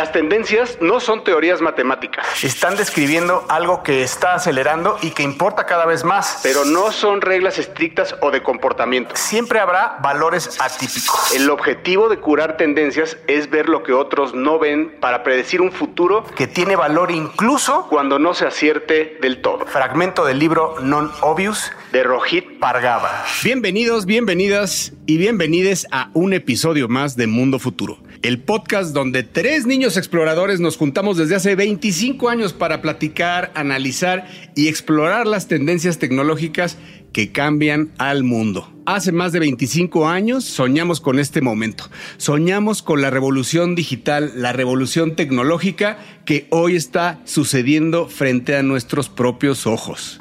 Las tendencias no son teorías matemáticas. Están describiendo algo que está acelerando y que importa cada vez más. Pero no son reglas estrictas o de comportamiento. Siempre habrá valores atípicos. El objetivo de curar tendencias es ver lo que otros no ven para predecir un futuro que tiene valor incluso cuando no se acierte del todo. Fragmento del libro Non Obvious de Rohit Pargava. Bienvenidos, bienvenidas y bienvenides a un episodio más de Mundo Futuro el podcast donde tres niños exploradores nos juntamos desde hace 25 años para platicar, analizar y explorar las tendencias tecnológicas que cambian al mundo. Hace más de 25 años soñamos con este momento. Soñamos con la revolución digital, la revolución tecnológica que hoy está sucediendo frente a nuestros propios ojos.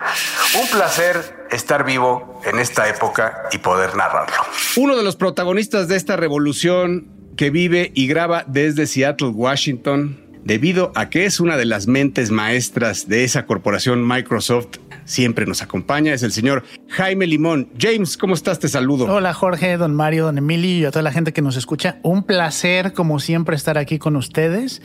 Un placer estar vivo en esta época y poder narrarlo. Uno de los protagonistas de esta revolución que vive y graba desde Seattle, Washington, debido a que es una de las mentes maestras de esa corporación Microsoft siempre nos acompaña, es el señor Jaime Limón. James, ¿cómo estás? Te saludo. Hola Jorge, don Mario, don Emilio y a toda la gente que nos escucha. Un placer, como siempre, estar aquí con ustedes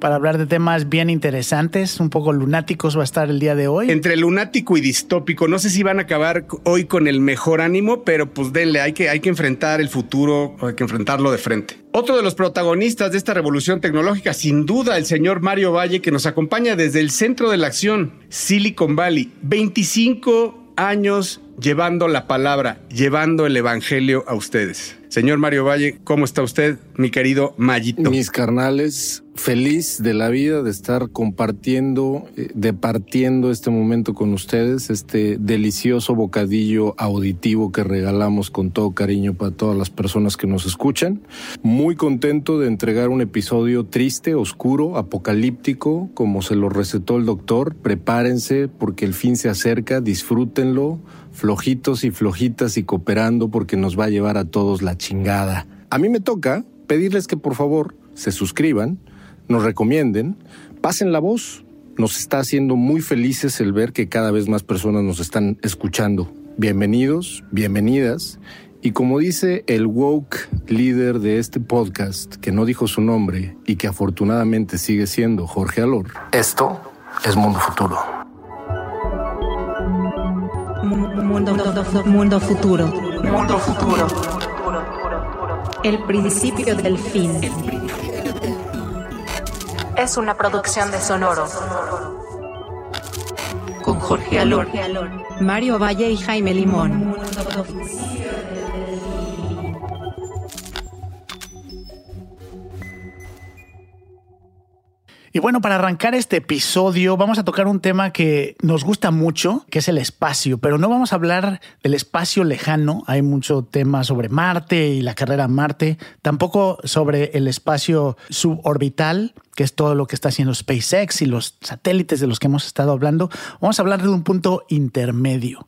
para hablar de temas bien interesantes, un poco lunáticos va a estar el día de hoy. Entre lunático y distópico, no sé si van a acabar hoy con el mejor ánimo, pero pues denle, hay que, hay que enfrentar el futuro, hay que enfrentarlo de frente. Otro de los protagonistas de esta revolución tecnológica, sin duda, el señor Mario Valle, que nos acompaña desde el centro de la acción, Silicon Valley. 25 años llevando la palabra, llevando el evangelio a ustedes. Señor Mario Valle, ¿cómo está usted, mi querido Mayito? Mis carnales, feliz de la vida de estar compartiendo, eh, departiendo este momento con ustedes, este delicioso bocadillo auditivo que regalamos con todo cariño para todas las personas que nos escuchan. Muy contento de entregar un episodio triste, oscuro, apocalíptico, como se lo recetó el doctor. Prepárense porque el fin se acerca, disfrútenlo flojitos y flojitas y cooperando porque nos va a llevar a todos la chingada. A mí me toca pedirles que por favor se suscriban, nos recomienden, pasen la voz. Nos está haciendo muy felices el ver que cada vez más personas nos están escuchando. Bienvenidos, bienvenidas. Y como dice el woke líder de este podcast, que no dijo su nombre y que afortunadamente sigue siendo Jorge Alor, esto es Mundo Futuro. Mundo, mundo futuro. Mundo futuro. El principio del fin. Es una producción de Sonoro. Con Jorge Alor, Mario Valle y Jaime Limón. Y bueno, para arrancar este episodio vamos a tocar un tema que nos gusta mucho, que es el espacio, pero no vamos a hablar del espacio lejano, hay mucho tema sobre Marte y la carrera a Marte, tampoco sobre el espacio suborbital, que es todo lo que está haciendo SpaceX y los satélites de los que hemos estado hablando. Vamos a hablar de un punto intermedio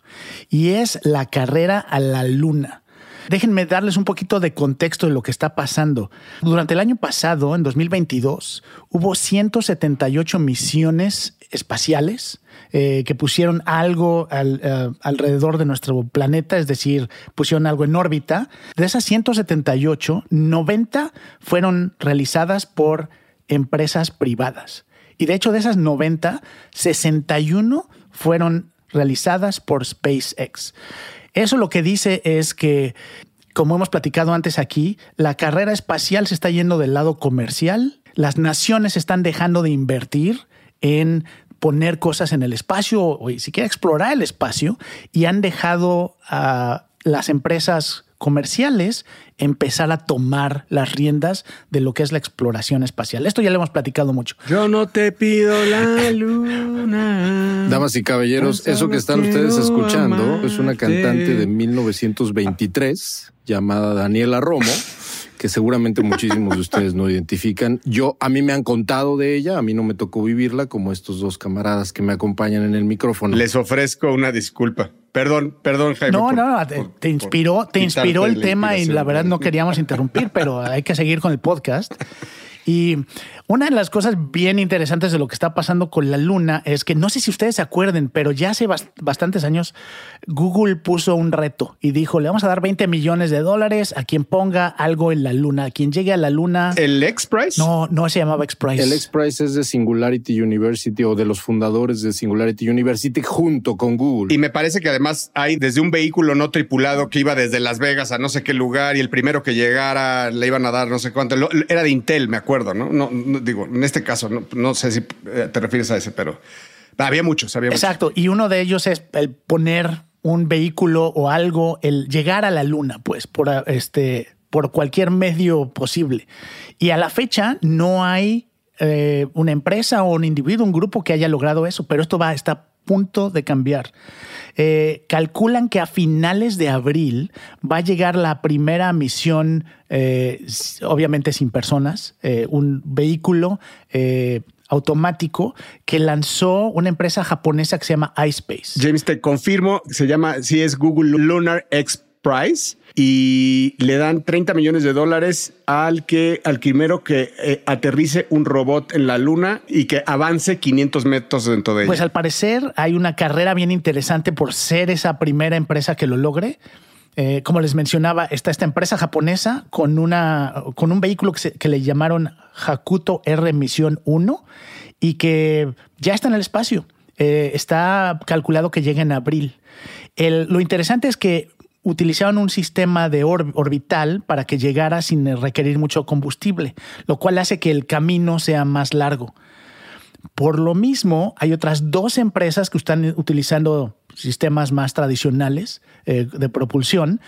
y es la carrera a la Luna. Déjenme darles un poquito de contexto de lo que está pasando. Durante el año pasado, en 2022, hubo 178 misiones espaciales eh, que pusieron algo eh, alrededor de nuestro planeta, es decir, pusieron algo en órbita. De esas 178, 90 fueron realizadas por empresas privadas. Y de hecho, de esas 90, 61 fueron realizadas por SpaceX. Eso lo que dice es que, como hemos platicado antes aquí, la carrera espacial se está yendo del lado comercial, las naciones están dejando de invertir en poner cosas en el espacio o siquiera explorar el espacio y han dejado a las empresas comerciales empezar a tomar las riendas de lo que es la exploración espacial. Esto ya lo hemos platicado mucho. Yo no te pido la luna. Damas y caballeros, eso que están ustedes escuchando es una cantante de 1923 llamada Daniela Romo que seguramente muchísimos de ustedes no identifican. Yo, a mí me han contado de ella, a mí no me tocó vivirla, como estos dos camaradas que me acompañan en el micrófono. Les ofrezco una disculpa. Perdón, perdón, Jaime. No, no, te, inspiró, te inspiró el tema y la verdad no queríamos interrumpir, pero hay que seguir con el podcast. Y una de las cosas bien interesantes de lo que está pasando con la luna es que no sé si ustedes se acuerden, pero ya hace bastantes años Google puso un reto y dijo, le vamos a dar 20 millones de dólares a quien ponga algo en la luna, a quien llegue a la luna. ¿El X-Prize? No, no se llamaba X-Prize. El X-Prize es de Singularity University o de los fundadores de Singularity University junto con Google. Y me parece que además hay desde un vehículo no tripulado que iba desde Las Vegas a no sé qué lugar y el primero que llegara le iban a dar no sé cuánto. Era de Intel, me acuerdo, ¿no? No, digo, en este caso, no, sé si eh, te refieres a ese, pero había muchos, había Exacto. Y uno de ellos es el poner un vehículo o algo, el llegar a la luna, pues, por este, por cualquier medio posible. Y a la fecha no hay eh, una empresa o un individuo, un grupo que haya logrado eso, pero esto va, está punto de cambiar. Eh, calculan que a finales de abril va a llegar la primera misión, eh, obviamente sin personas, un vehículo automático que lanzó una empresa japonesa que se llama iSpace. James, te confirmo, se llama, sí es Google Lunar X Prize y le dan 30 millones de dólares al que al primero que eh, aterrice un robot en la luna y que avance 500 metros dentro de ella. Pues al parecer hay una carrera bien interesante por ser esa primera empresa que lo logre. Eh, como les mencionaba, está esta empresa japonesa con, una, con un vehículo que, le llamaron Hakuto R Misión 1 y que ya está en el espacio. Eh, está calculado que llegue en abril. lo interesante es que utilizaban un sistema de orbital para que llegara sin requerir mucho combustible, lo cual hace que el camino sea más largo. Por lo mismo, hay otras dos empresas que están utilizando sistemas más tradicionales eh, de propulsión,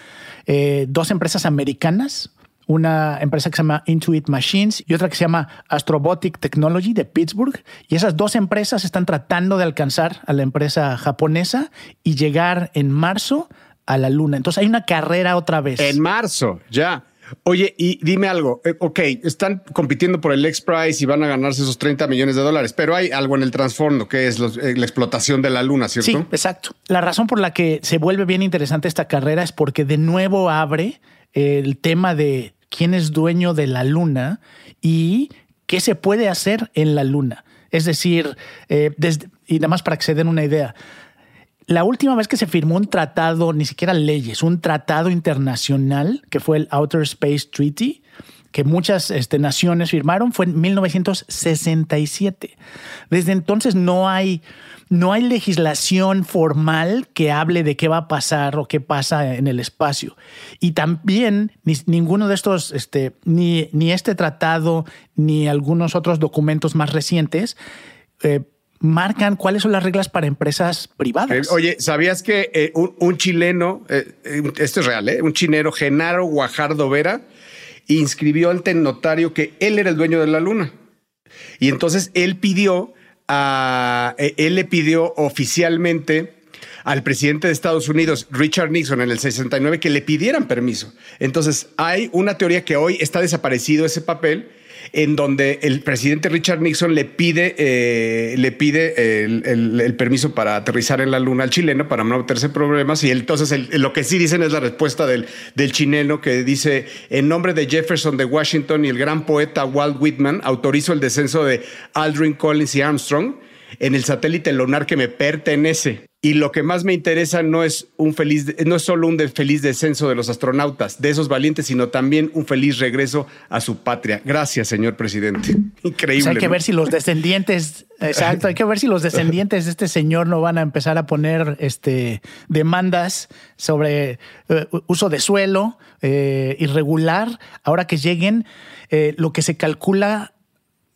eh, dos empresas americanas, una empresa que se llama Intuit Machines y otra que se llama Astrobotic Technology de Pittsburgh. Y esas dos empresas están tratando de alcanzar a la empresa japonesa y llegar en marzo a la luna. Entonces hay una carrera otra vez. En marzo, ya. Oye, y dime algo. Eh, ok, están compitiendo por el X Prize y van a ganarse esos 30 millones de dólares, pero hay algo en el trasfondo que es eh, la explotación de la luna, ¿cierto? Sí, exacto. La razón por la que se vuelve bien interesante esta carrera es porque de nuevo abre el tema de quién es dueño de la luna y qué se puede hacer en la luna. Es decir, eh, y nada más para que se den una idea, la última vez que se firmó un tratado, ni siquiera leyes, un tratado internacional, que fue el Outer Space Treaty, que muchas este, naciones firmaron, fue en 1967. Desde entonces no hay, no hay legislación formal que hable de qué va a pasar o qué pasa en el espacio. Y también ninguno de estos, este, ni, ni este tratado, ni algunos otros documentos más recientes, eh, marcan cuáles son las reglas para empresas privadas. Eh, oye, ¿sabías que eh, un, chileno, eh, esto es real, un chinero, Genaro Guajardo Vera, inscribió ante el notario que él era el dueño de la luna? Y entonces él pidió, a, él le pidió oficialmente al presidente de Estados Unidos, Richard Nixon, en el 69, que le pidieran permiso. Entonces hay una teoría que hoy está desaparecido ese papel en donde el presidente Richard Nixon le pide, eh, le pide el, permiso para aterrizar en la luna al chileno para no meterse problemas. Y entonces lo que sí dicen es la respuesta del, del chileno que dice, en nombre de Jefferson de Washington y el gran poeta Walt Whitman, autorizo el descenso de Aldrin Collins y Armstrong en el satélite lunar que me pertenece. Y lo que más me interesa no es un feliz, no es solo un feliz descenso de los astronautas, de esos valientes, sino también un feliz regreso a su patria. Gracias, señor presidente. Increíble. Hay que ver si los descendientes, exacto, hay que ver si los descendientes de este señor no van a empezar a poner este, demandas sobre eh, uso de suelo eh, irregular. Ahora que lleguen, eh, lo que se calcula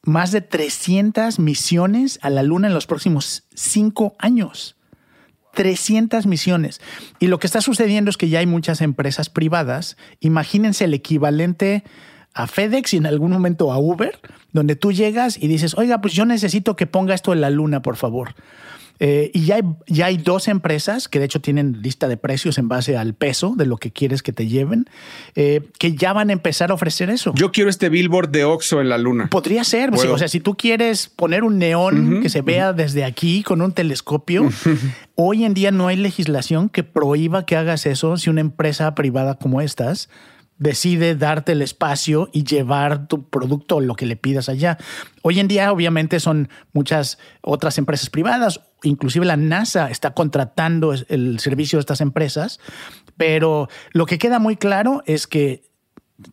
más de 300 misiones a la Luna en los próximos cinco años. 300 misiones. Y lo que está sucediendo es que ya hay muchas empresas privadas. Imagínense el equivalente a FedEx y en algún momento a Uber, donde tú llegas y dices, oiga, pues yo necesito que ponga esto en la luna, por favor. Eh, y ya hay, ya hay dos empresas que de hecho tienen lista de precios en base al peso de lo que quieres que te lleven, eh, que ya van a empezar a ofrecer eso. Yo quiero este billboard de Oxo en la luna. Podría ser. o sea, si tú quieres poner un neón que se vea desde aquí con un telescopio, hoy en día no hay legislación que prohíba que hagas eso si una empresa privada como estas decide darte el espacio y llevar tu producto o lo que le pidas allá. Hoy en día, obviamente, son muchas otras empresas privadas, inclusive la NASA está contratando el servicio de estas empresas, pero lo que queda muy claro es que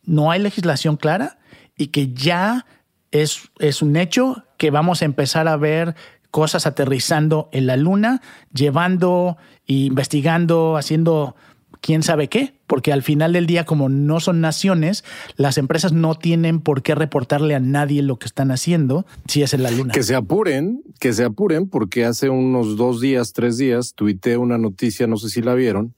no hay legislación clara y que ya es, es un hecho que vamos a empezar a ver cosas aterrizando en la luna, llevando, investigando, haciendo quién sabe qué, porque al final del día, como no son naciones, las empresas no tienen por qué reportarle a nadie lo que están haciendo si es en la luna. Que se apuren, que se apuren, porque hace unos dos días, tres días, tuiteé una noticia, no sé si la vieron,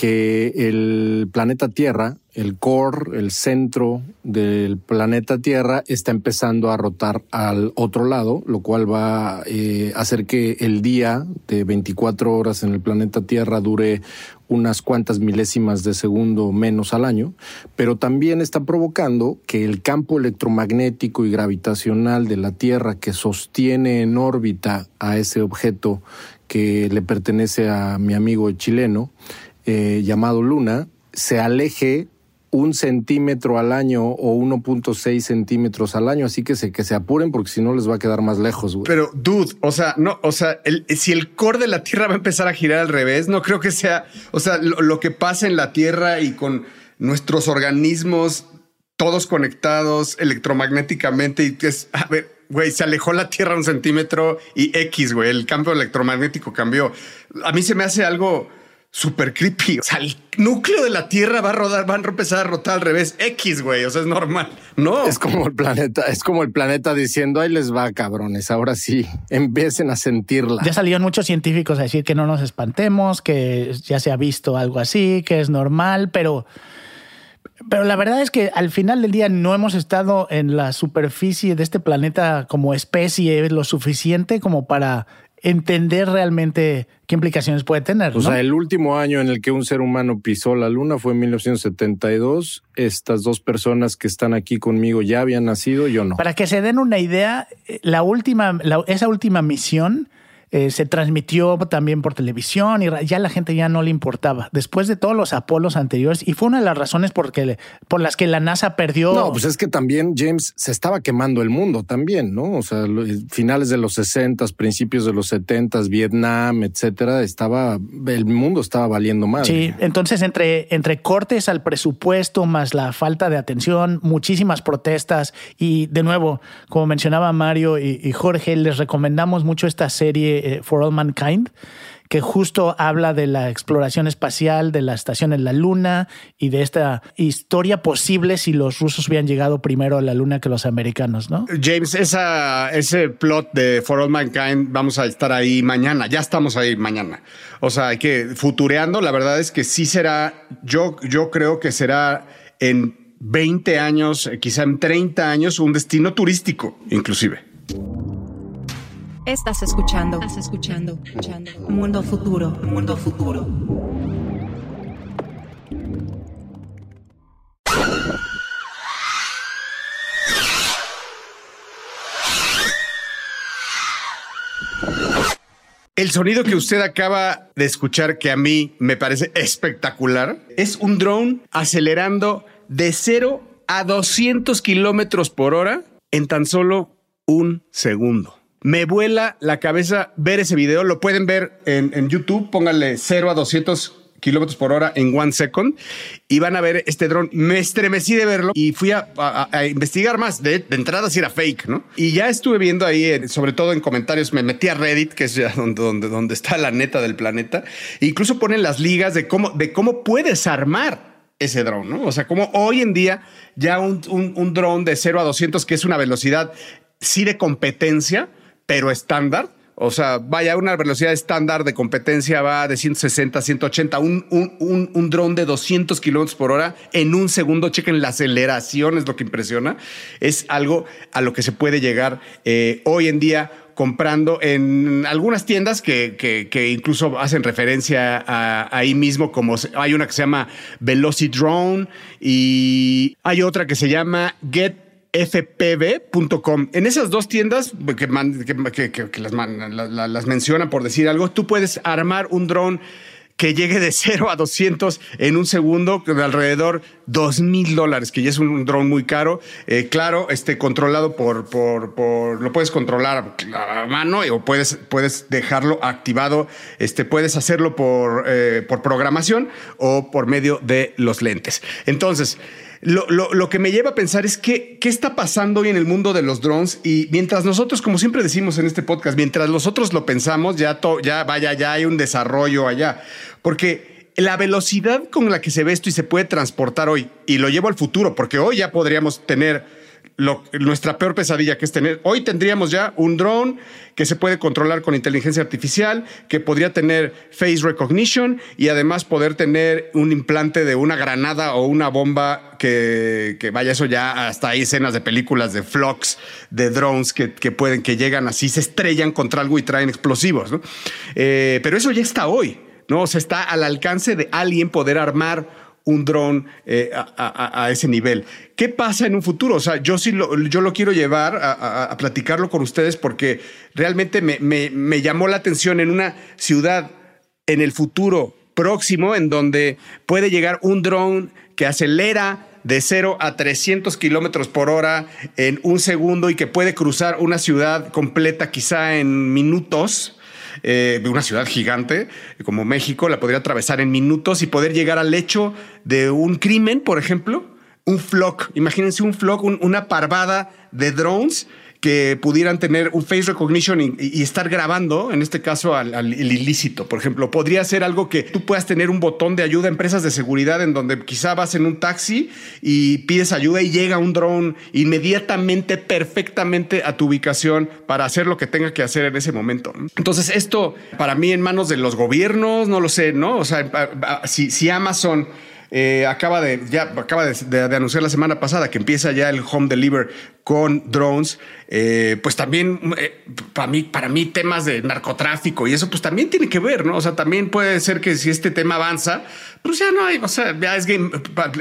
que el planeta Tierra, el core, el centro del planeta Tierra, está empezando a rotar al otro lado, lo cual va eh, a hacer que el día de 24 horas en el planeta Tierra dure unas cuantas milésimas de segundo menos al año, pero también está provocando que el campo electromagnético y gravitacional de la Tierra que sostiene en órbita a ese objeto que le pertenece a mi amigo chileno, eh, llamado Luna se aleje un centímetro al año o 1.6 centímetros al año, así que se, que se apuren porque si no les va a quedar más lejos. Pero, dude, o sea, no, o sea, si el core de la Tierra va a empezar a girar al revés, no creo que sea, o sea, lo, que pasa en la Tierra y con nuestros organismos todos conectados electromagnéticamente y es, a ver, güey, se alejó la Tierra un centímetro y X, güey, el campo electromagnético cambió. A mí se me hace algo súper creepy. O sea, el núcleo de la Tierra va a rodar, van a empezar a rotar al revés. X, güey. O sea, es normal. No. Es como el planeta, es como el planeta diciendo, ahí les va, cabrones. Ahora sí, empiecen a sentirla. Ya salieron muchos científicos a decir que no nos espantemos, que ya se ha visto algo así, que es normal, pero... Pero la verdad es que al final del día no hemos estado en la superficie de este planeta como especie lo suficiente como para entender realmente qué implicaciones puede tener. O sea, el último año en el que un ser humano pisó la luna fue en 1972. Estas dos personas que están aquí conmigo ya habían nacido, yo no. Para que se den una idea, eh, la última, esa última misión eh, se transmitió también por televisión y ya la gente ya no le importaba. Después de todos los Apolos anteriores, y fue una de las razones porque, por las que la NASA perdió. No, pues es que también James se estaba quemando el mundo también, ¿no? O sea, finales de los 60, principios de los 70, Vietnam, etcétera, estaba, el mundo estaba valiendo más. Sí, entonces entre, entre cortes al presupuesto más la falta de atención, muchísimas protestas y de nuevo, como mencionaba Mario y Jorge, les recomendamos mucho esta serie eh, For All Mankind, que justo habla de la exploración espacial, de la estación en la Luna y de esta historia posible si los rusos hubieran llegado primero a la Luna que los americanos, ¿no? James, ese plot de For All Mankind, vamos a estar ahí mañana, ya estamos ahí mañana. O sea, hay que futureando, la verdad es que sí será, yo, yo creo que será en 20 años, quizá en 30 años, un destino turístico, inclusive. Estás escuchando. Estás escuchando. Mundo futuro. Mundo futuro. El sonido que usted acaba de escuchar, que a mí me parece espectacular, es un drone acelerando de 0 a 200 kilómetros por hora en tan solo un segundo. Me vuela la cabeza ver ese video. Lo pueden ver en, YouTube. Pónganle 0 a 200 kilómetros por hora en one second y van a ver este dron. Me estremecí de verlo y fui a, investigar más. De, entrada si era fake, ¿no? Y ya estuve viendo ahí, sobre todo en comentarios, me metí a Reddit, que es ya donde, está la neta del planeta. E incluso ponen las ligas de cómo, de cómo puedes armar ese dron, ¿no? O sea, como hoy en día ya un, un, un dron de 0 a 200, que es una velocidad sí de competencia, pero estándar. O sea, vaya, una velocidad estándar de competencia va de 160 a 180. Un, un, un, dron de 200 kilómetros por hora en un segundo. Chequen la aceleración, es lo que impresiona. Es algo a lo que se puede llegar eh, hoy en día comprando en algunas tiendas que, que, incluso hacen referencia a, ahí mismo, como hay una que se llama Drone y hay otra que se llama Get fpb.com. En esas dos tiendas que, las, mencionan por decir algo, tú puedes armar un dron que llegue de 0 a 200 en un segundo de alrededor dos mil dólares, que ya es un dron muy caro. Eh, claro, este controlado por, por, lo puedes controlar a mano o puedes, puedes dejarlo activado. Este, puedes hacerlo por, eh, por programación o por medio de los lentes. Entonces, lo, lo, lo, que me lleva a pensar es qué está pasando hoy en el mundo de los drones y mientras nosotros, como siempre decimos en este podcast, mientras nosotros lo pensamos, ya, to, ya vaya, ya hay un desarrollo allá. Porque la velocidad con la que se ve esto y se puede transportar hoy, y lo llevo al futuro, porque hoy ya podríamos tener nuestra peor pesadilla que es tener. Hoy tendríamos ya un drone que se puede controlar con inteligencia artificial, que podría tener face recognition y además poder tener un implante de una granada o una bomba que, que vaya, eso ya hasta hay escenas de películas de flocks de drones que, que pueden, que llegan así, se estrellan contra algo y traen explosivos, ¿no? Eh, pero eso ya está hoy, ¿no? O sea, está al alcance de alguien poder armar un dron eh, a, ese nivel. ¿Qué pasa en un futuro? O sea, yo sí lo, yo lo quiero llevar a, platicarlo con ustedes porque realmente me, me, me, llamó la atención en una ciudad en el futuro próximo en donde puede llegar un dron que acelera de 0 a 300 kilómetros por hora en un segundo y que puede cruzar una ciudad completa quizá en minutos eh, de una ciudad gigante como México, la podría atravesar en minutos y poder llegar al hecho de un crimen, por ejemplo, un flock. Imagínense un flock, un, una parvada de drones que pudieran tener un face recognition y, estar grabando, en este caso, al, ilícito. Por ejemplo, podría ser algo que tú puedas tener un botón de ayuda a empresas de seguridad en donde quizá vas en un taxi y pides ayuda y llega un drone inmediatamente, perfectamente a tu ubicación para hacer lo que tenga que hacer en ese momento. Entonces, esto para mí en manos de los gobiernos, no lo sé, ¿no? O sea, si Amazon eh, acaba, de, ya, acaba de, anunciar la semana pasada que empieza ya el home deliver con drones, eh, pues también eh, para mí, para mí temas de narcotráfico y eso pues también tiene que ver, ¿no? O sea, también puede ser que si este tema avanza, pues ya no hay, o sea, ya es game,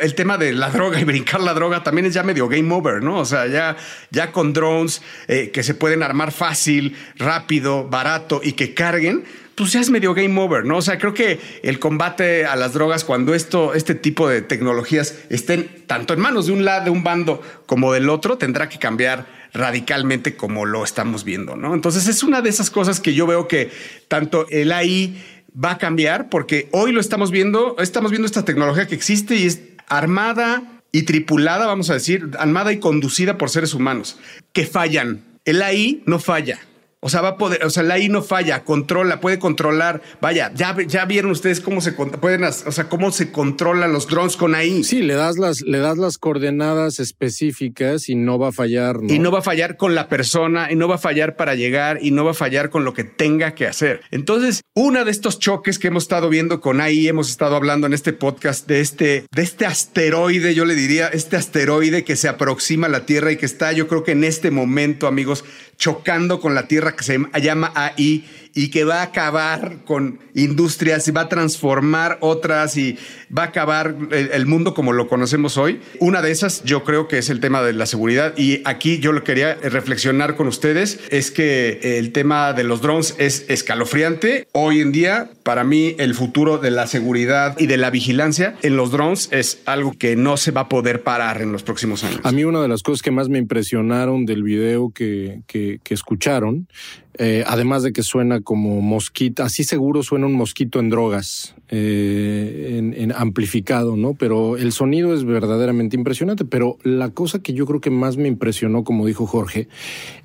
el tema de la droga y brincar la droga también es ya medio game over, ¿no? O sea, ya, ya con drones eh, que se pueden armar fácil, rápido, barato y que carguen, pues ya medio game over, ¿no? O sea, creo que el combate a las drogas, cuando esto, este tipo de tecnologías estén tanto en manos de un lado, de un bando, como del otro, tendrá que cambiar radicalmente como lo estamos viendo, ¿no? Entonces es una de esas cosas que yo veo que tanto el AI va a cambiar, porque hoy lo estamos viendo, estamos viendo esta tecnología que existe y es armada y tripulada, vamos a decir, armada y conducida por seres humanos, que fallan. El AI no falla. O sea, va a poder, o sea, la AI no falla, controla, puede controlar. Vaya, ya, ya vieron ustedes cómo se pueden, o sea, cómo se controlan los drones con AI. Sí, le das las, le das las coordenadas específicas y no va a fallar. ¿no? Y no va a fallar con la persona, y no va a fallar para llegar, y no va a fallar con lo que tenga que hacer. Entonces, uno de estos choques que hemos estado viendo con AI, hemos estado hablando en este podcast de este, de este asteroide, yo le diría, este asteroide que se aproxima a la Tierra y que está, yo creo que en este momento, amigos, chocando con la Tierra que se llama AI y que va a acabar con industrias y va a transformar otras y va a acabar el, mundo como lo conocemos hoy. Una de esas yo creo que es el tema de la seguridad y aquí yo lo quería reflexionar con ustedes es que el tema de los drones es escalofriante. Hoy en día para mí el futuro de la seguridad y de la vigilancia en los drones es algo que no se va a poder parar en los próximos años. A mí una de las cosas que más me impresionaron del video que escucharon eh, además de que suena como mosquito, así seguro suena un mosquito en drogas, eh, en, amplificado, ¿no? Pero el sonido es verdaderamente impresionante. Pero la cosa que yo creo que más me impresionó, como dijo Jorge,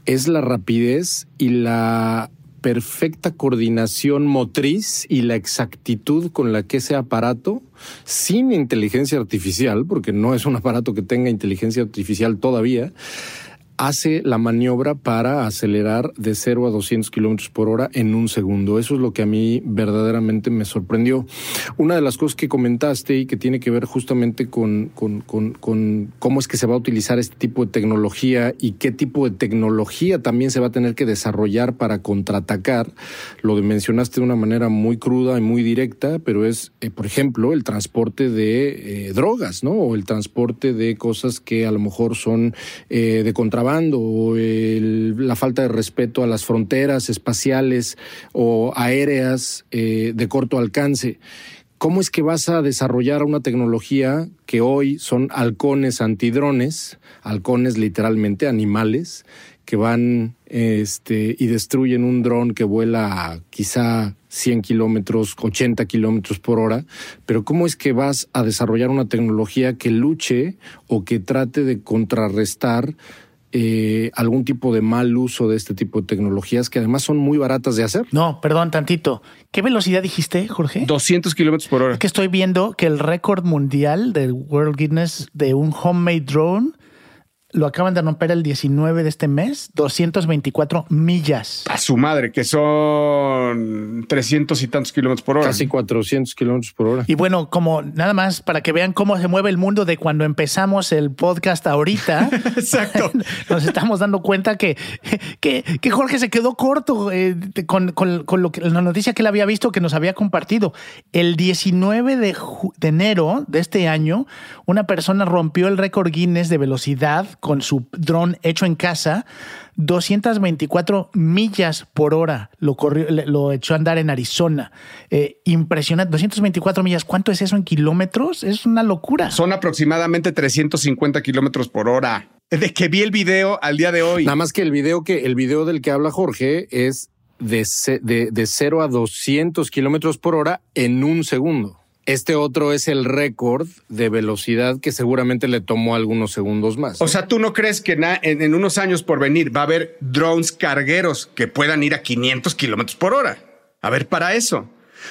es la rapidez y la perfecta coordinación motriz y la exactitud con la que ese aparato, sin inteligencia artificial, porque no es un aparato que tenga inteligencia artificial todavía, hace la maniobra para acelerar de 0 a 200 kilómetros por hora en un segundo. Eso es lo que a mí verdaderamente me sorprendió. Una de las cosas que comentaste y que tiene que ver justamente con, con, con, cómo es que se va a utilizar este tipo de tecnología y qué tipo de tecnología también se va a tener que desarrollar para contraatacar, lo mencionaste de una manera muy cruda y muy directa, pero es, eh, por ejemplo, el transporte de eh, drogas, ¿no? O el transporte de cosas que a lo mejor son eh, de contrabando o la falta de respeto a las fronteras espaciales o aéreas eh, de corto alcance. ¿cómo es que vas a desarrollar una tecnología que hoy son halcones antidrones, halcones literalmente animales, que van este, y destruyen un dron que vuela quizá 100 kilómetros, 80 kilómetros por hora, pero ¿cómo es que vas a desarrollar una tecnología que luche o que trate de contrarrestar eh, algún tipo de mal uso de este tipo de tecnologías que además son muy baratas de hacer? No, perdón, tantito. ¿Qué velocidad dijiste, Jorge? 200 kilómetros por hora. Que estoy viendo que el récord mundial del World Guinness de un homemade drone lo acaban de romper el 19 de este mes, 224 millas. A su madre, que son 300 y tantos kilómetros por hora. Casi 400 kilómetros por hora. Y bueno, como nada más para que vean cómo se mueve el mundo de cuando empezamos el podcast ahorita. Exacto. Nos estamos dando cuenta que, que, que Jorge se quedó corto eh, con, con, con, lo que, la noticia que él había visto, que nos había compartido. El 19 de, de enero de este año, una persona rompió el récord Guinness de velocidad con su dron hecho en casa, 224 millas por hora lo, corrió, lo echó a andar en Arizona. Eh, impresionante, 224 millas. ¿Cuánto es eso en kilómetros? Es una locura. Son aproximadamente 350 kilómetros por hora. De que vi el video al día de hoy. Nada más que el video que el video del que habla Jorge es de, de, de 0 a 200 kilómetros por hora en un segundo. Este otro es el récord de velocidad que seguramente le tomó algunos segundos más. O sea, ¿tú no crees que en, unos años por venir va a haber drones cargueros que puedan ir a 500 kilómetros por hora? A ver, para eso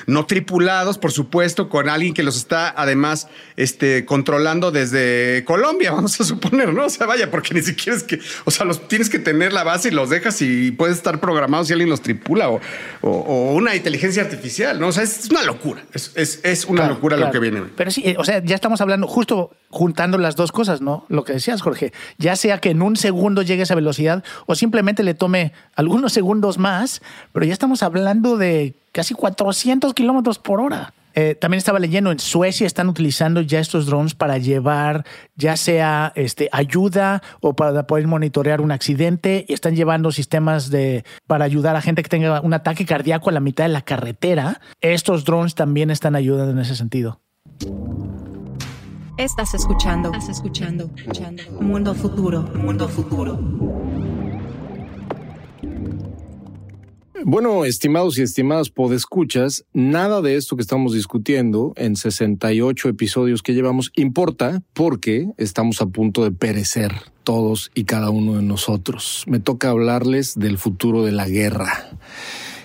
no tripulados, por supuesto, con alguien que los está además este, controlando desde Colombia, vamos a suponer, ¿no? O sea, vaya, porque ni siquiera es que, o sea, los tienes que tener la base y los dejas y puedes estar programados si alguien los tripula o, o, o una inteligencia artificial, ¿no? O sea, es una locura, es, es, es una Claro, locura claro. lo que viene. Pero sí, eh, o sea, ya estamos hablando justo juntando las dos cosas, ¿no? Lo que decías, Jorge. Ya sea que en un segundo llegue a esa velocidad o simplemente le tome algunos segundos más, pero ya estamos hablando de casi 400 kilómetros por hora. Eh, también estaba leyendo, en Suecia están utilizando ya estos drones para llevar ya sea este, ayuda o para poder monitorear un accidente. Y están llevando sistemas de, para ayudar a gente que tenga un ataque cardíaco a la mitad de la carretera. Estos drones también están ayudando en ese sentido. Estás escuchando. Estás escuchando. escuchando. Mundo futuro. Mundo futuro. Bueno, estimados y estimadas podescuchas, nada de esto que estamos discutiendo en 68 episodios que llevamos importa porque estamos a punto de perecer todos y cada uno de nosotros. Me toca hablarles del futuro de la guerra.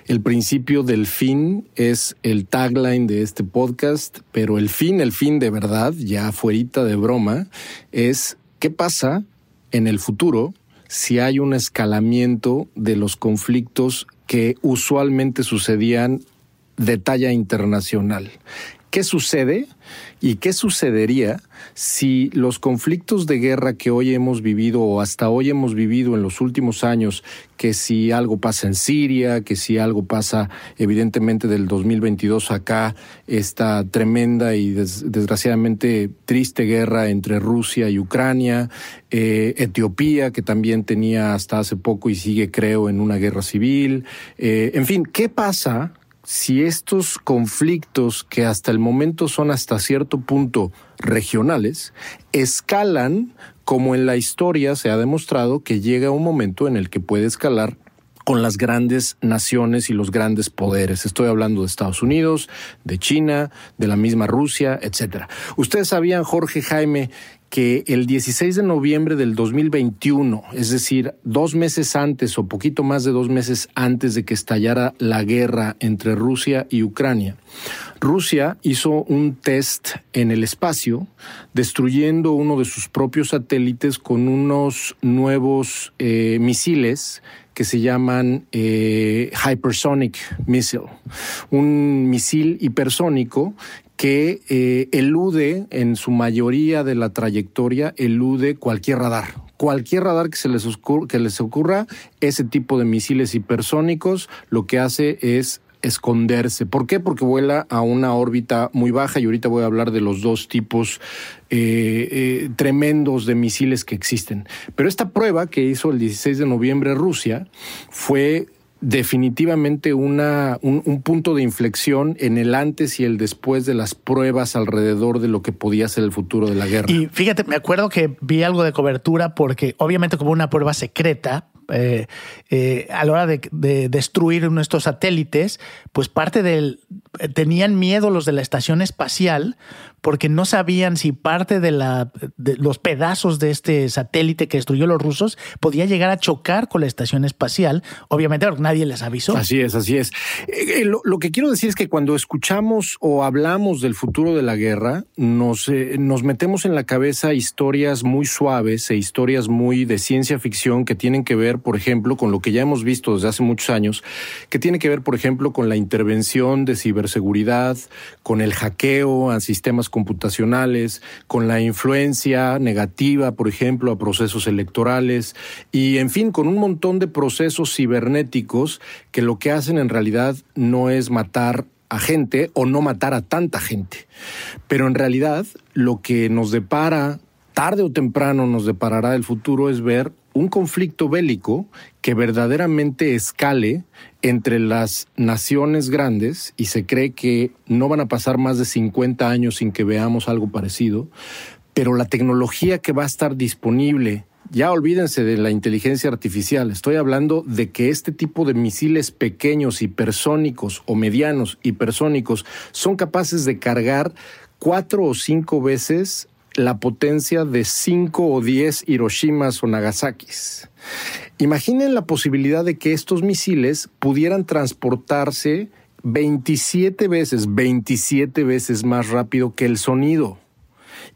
El principio del fin es el tagline de este podcast, pero el fin, el fin de verdad, ya fuerita de broma, es qué pasa en el futuro si hay un escalamiento de los conflictos que usualmente sucedían de talla internacional. ¿Qué sucede y qué sucedería si los conflictos de guerra que hoy hemos vivido o hasta hoy hemos vivido en los últimos años, que si algo pasa en Siria, que si algo pasa evidentemente del 2022 acá, esta tremenda y des desgraciadamente triste guerra entre Rusia y Ucrania, eh, Etiopía, que también tenía hasta hace poco y sigue creo en una guerra civil, eh, en fin, ¿qué pasa si estos conflictos que hasta el momento son hasta cierto punto regionales, escalan como en la historia se ha demostrado que llega un momento en el que puede escalar con las grandes naciones y los grandes poderes. Estoy hablando de Estados Unidos, de China, de la misma Rusia, etcétera. Ustedes sabían, Jorge Jaime, que el 16 de noviembre del 2021, es decir, dos meses antes o poquito más de dos meses antes de que estallara la guerra entre Rusia y Ucrania, Rusia hizo un test en el espacio, destruyendo uno de sus propios satélites con unos nuevos eh, misiles que se llaman eh, Hypersonic Missile, un misil hipersónico que eh, elude en su mayoría de la trayectoria, elude cualquier radar. Cualquier radar que se les, ocurra, que les ocurra, ese tipo de misiles hipersónicos lo que hace es esconderse. ¿Por qué? Porque vuela a una órbita muy baja y ahorita voy a hablar de los dos tipos eh, eh, tremendos de misiles que existen. Pero esta prueba que hizo el 16 de noviembre Rusia fue definitivamente una, un, un, punto de inflexión en el antes y el después de las pruebas alrededor de lo que podía ser el futuro de la guerra. Y fíjate, me acuerdo que vi algo de cobertura porque obviamente como una prueba secreta, eh, eh, a la hora de, de, destruir nuestros satélites, pues parte del... Tenían miedo los de la estación espacial porque no sabían si parte de, los pedazos de este satélite que destruyó los rusos podía llegar a chocar con la estación espacial. Obviamente nadie les avisó. Así es, así es. Eh, lo, lo, que quiero decir es que cuando escuchamos o hablamos del futuro de la guerra, nos, eh, nos metemos en la cabeza historias muy suaves e historias muy de ciencia ficción que tienen que ver, por ejemplo, con lo que ya hemos visto desde hace muchos años, que tiene que ver, por ejemplo, con la intervención de ciberseguridad, con el hackeo a sistemas computacionales, con la influencia negativa, por ejemplo, a procesos electorales y, en fin, con un montón de procesos cibernéticos que lo que hacen en realidad no es matar a gente o no matar a tanta gente. Pero en realidad lo que nos depara, tarde o temprano nos deparará el futuro es ver un conflicto bélico que verdaderamente escale entre las naciones grandes y se cree que no van a pasar más de 50 años sin que veamos algo parecido, pero la tecnología que va a estar disponible ya olvídense de la inteligencia artificial, estoy hablando de que este tipo de misiles pequeños, hipersónicos o medianos hipersónicos son capaces de cargar cuatro o cinco veces la potencia de cinco o diez Hiroshimas o Nagasakis. Imaginen la posibilidad de que estos misiles pudieran transportarse 27 veces, 27 veces más rápido que el sonido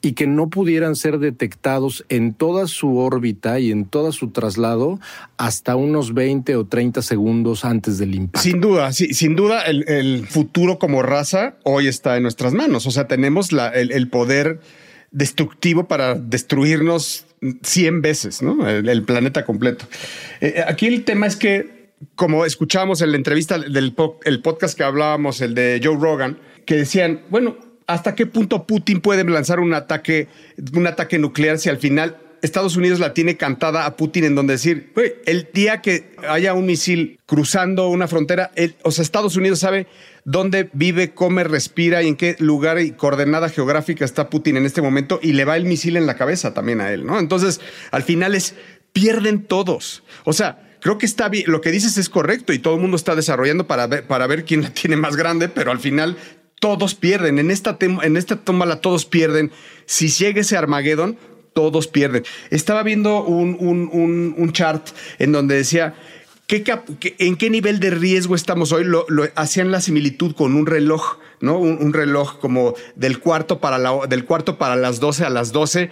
y que no pudieran ser detectados en toda su órbita y en todo su traslado hasta unos 20 o 30 segundos antes del impacto. Sin duda, sí, sin duda el, futuro como raza hoy está en nuestras manos. O sea, tenemos el poder destructivo para destruirnos 100 veces, ¿no? El, planeta completo. Eh, aquí el tema es que, como escuchamos en la entrevista del el podcast que hablábamos, el de Joe Rogan, que decían, bueno, ¿hasta qué punto Putin puede lanzar un ataque, un ataque nuclear si al final Estados Unidos la tiene cantada a Putin en donde decir, el día que haya un misil cruzando una frontera, o sea, Estados Unidos sabe dónde vive, come, respira y en qué lugar y coordenada geográfica está Putin en este momento y le va el misil en la cabeza también a él, ¿no? Entonces, al final es, pierden todos. O sea, creo que está bien, lo que dices es correcto y todo el mundo está desarrollando para ver, para ver quién la tiene más grande, pero al final todos pierden. En esta, en esta tómala todos pierden. Si llega ese Armagedón, todos pierden. Estaba viendo un, un, un, un chart en donde decía ¿qué, en qué nivel de riesgo estamos hoy. Lo, lo hacían la similitud con un reloj, ¿no? Un, un, reloj como del cuarto, para la, del cuarto para las 12 a las 12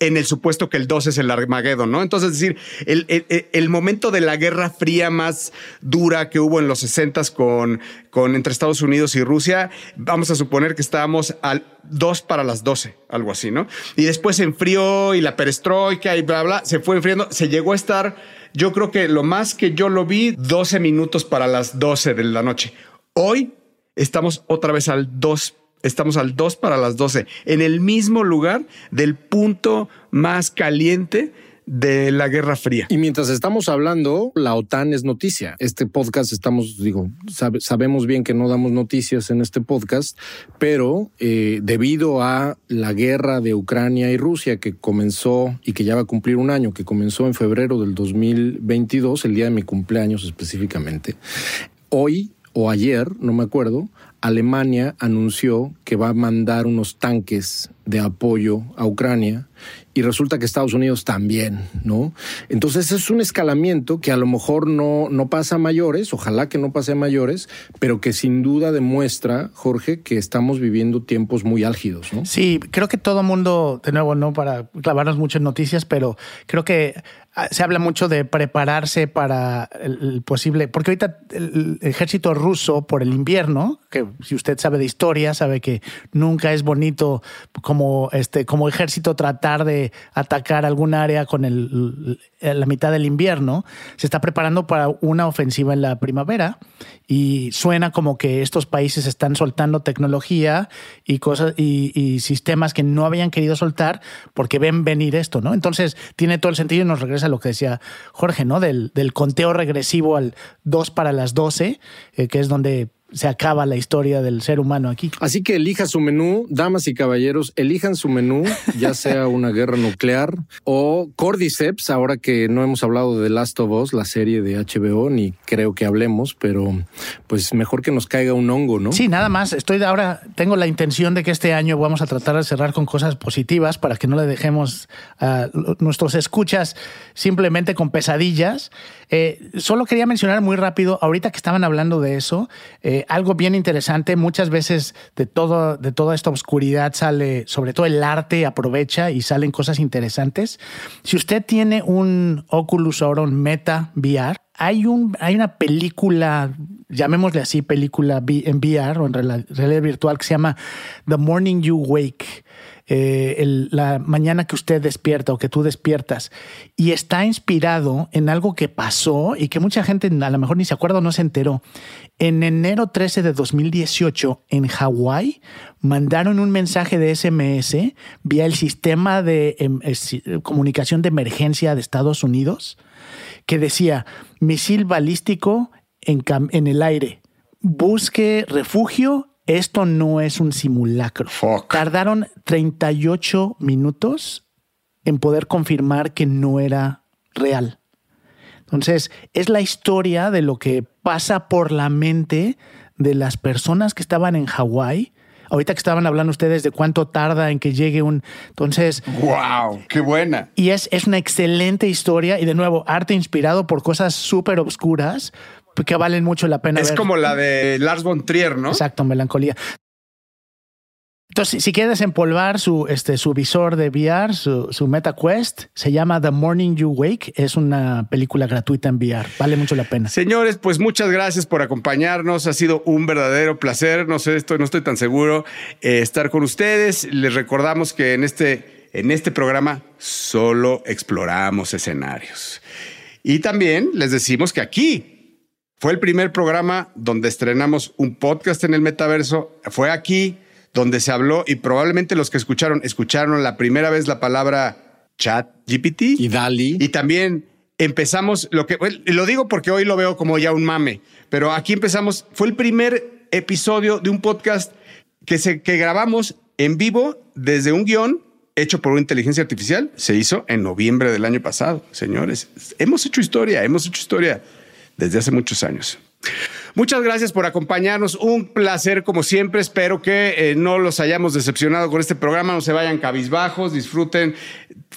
en el supuesto que el 2 es el Armagedón, ¿no? Entonces, es decir, el, el, el, momento de la guerra fría más dura que hubo en los 60 con, con entre Estados Unidos y Rusia, vamos a suponer que estábamos al 2 para las 12, algo así, ¿no? Y después se enfrió y la perestroika y bla, bla, se fue enfriando, se llegó a estar, yo creo que lo más que yo lo vi, 12 minutos para las 12 de la noche. Hoy estamos otra vez al 2 Estamos al 2 para las 12, en el mismo lugar del punto más caliente de la Guerra Fría. Y mientras estamos hablando, la OTAN es noticia. Este podcast estamos, digo, sabe, sabemos bien que no damos noticias en este podcast, pero eh, debido a la guerra de Ucrania y Rusia que comenzó y que ya va a cumplir un año, que comenzó en febrero del 2022, el día de mi cumpleaños específicamente, hoy o ayer, no me acuerdo, Alemania anunció que va a mandar unos tanques de apoyo a Ucrania y resulta que Estados Unidos también, ¿no? Entonces es un escalamiento que a lo mejor no, no pasa a mayores, ojalá que no pase a mayores, pero que sin duda demuestra, Jorge, que estamos viviendo tiempos muy álgidos, ¿no? Sí, creo que todo mundo, de nuevo, no para clavarnos mucho en noticias, pero creo que se habla mucho de prepararse para el, posible, porque ahorita el ejército ruso por el invierno, que si usted sabe de historia, sabe que nunca es bonito como, este, como ejército tratar de atacar algún área con el, la mitad del invierno, se está preparando para una ofensiva en la primavera y suena como que estos países están soltando tecnología y cosas y, sistemas que no habían querido soltar porque ven venir esto, ¿no? Entonces tiene todo el sentido y nos regresa a lo que decía Jorge, ¿no? Del, del conteo regresivo al 2 para las 12, eh, que es donde se acaba la historia del ser humano aquí. Así que elija su menú, damas y caballeros, elijan su menú, ya sea una guerra nuclear o Cordyceps, ahora que no hemos hablado de Last of Us, la serie de HBO, ni creo que hablemos, pero pues mejor que nos caiga un hongo, ¿no? Sí, nada más. Estoy ahora, tengo la intención de que este año vamos a tratar de cerrar con cosas positivas para que no le dejemos a nuestros escuchas simplemente con pesadillas. Eh, solo quería mencionar muy rápido, ahorita que estaban hablando de eso, eh, algo bien interesante, muchas veces de, todo, de toda esta oscuridad sale, sobre todo el arte aprovecha y salen cosas interesantes. Si usted tiene un Oculus ahora, un Meta VR, hay, hay una película, llamémosle así, película en VR o en realidad virtual que se llama The Morning You Wake eh, la mañana que usted despierta o que tú despiertas y está inspirado en algo que pasó y que mucha gente a lo mejor ni se acuerda o no se enteró. En enero 13 de 2018 en Hawái mandaron un mensaje de SMS vía el sistema de em, comunicación de emergencia de Estados Unidos que decía misil balístico en, en el aire. Busque refugio esto no es un simulacro. Tardaron 38 minutos en poder confirmar que no era real. Entonces, es la historia de lo que pasa por la mente de las personas que estaban en Hawái. Ahorita que estaban hablando ustedes de cuánto tarda en que llegue un. Entonces. ¡Wow! ¡Qué buena! Y es, es una excelente historia y de nuevo, arte inspirado por cosas súper obscuras, que valen mucho la pena. Es como la de Lars von Trier, ¿no? Exacto, melancolía. Entonces, si quieres empolvar su, este, su visor de VR, su, su Meta Quest, se llama The Morning You Wake. Es una película gratuita en VR. Vale mucho la pena. Señores, pues muchas gracias por acompañarnos. Ha sido un verdadero placer. No sé, estoy, no estoy tan seguro eh, estar con ustedes. Les recordamos que en este, en este programa solo exploramos escenarios. Y también les decimos que aquí fue el primer programa donde estrenamos un podcast en el metaverso. Fue aquí donde se habló y probablemente los que escucharon, escucharon la primera vez la palabra chat GPT. Y Dali. Y también empezamos lo que, lo digo porque hoy lo veo como ya un mame, pero aquí empezamos, fue el primer episodio de un podcast que, se, que grabamos en vivo desde un guion hecho por una inteligencia artificial. Se hizo en noviembre del año pasado, señores. Hemos hecho historia, hemos hecho historia desde hace muchos años. Muchas gracias por acompañarnos. Un placer, como siempre. Espero que eh, no los hayamos decepcionado con este programa. No se vayan cabizbajos. Disfruten,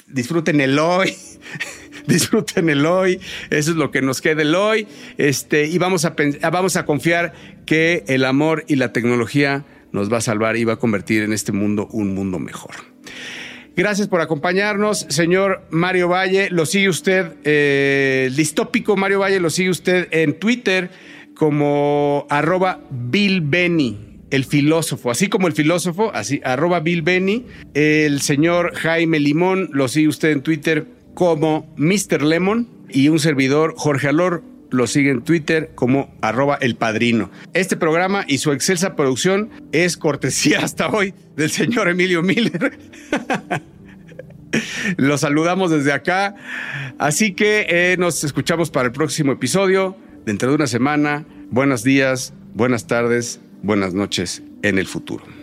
disfruten el hoy. disfruten el hoy. Eso es lo que nos queda el hoy. Este, y vamos a, vamos a confiar que el amor y la tecnología nos va a salvar y va a convertir en este mundo un mundo mejor. Gracias por acompañarnos, señor Mario Valle. Lo sigue usted, eh, distópico Mario Valle, lo sigue usted en Twitter como arroba Bill Benny, el filósofo, así como el filósofo, así arroba Bill Benny. El señor Jaime Limón lo sigue usted en Twitter como Mr. Lemon y un servidor, Jorge Alor, lo sigue en Twitter como arroba el padrino. Este programa y su excelsa producción es cortesía hasta hoy del señor Emilio Miller. Lo saludamos desde acá. Así que eh, nos escuchamos para el próximo episodio. Dentro de una semana. Buenos días, buenas tardes, buenas noches en el futuro.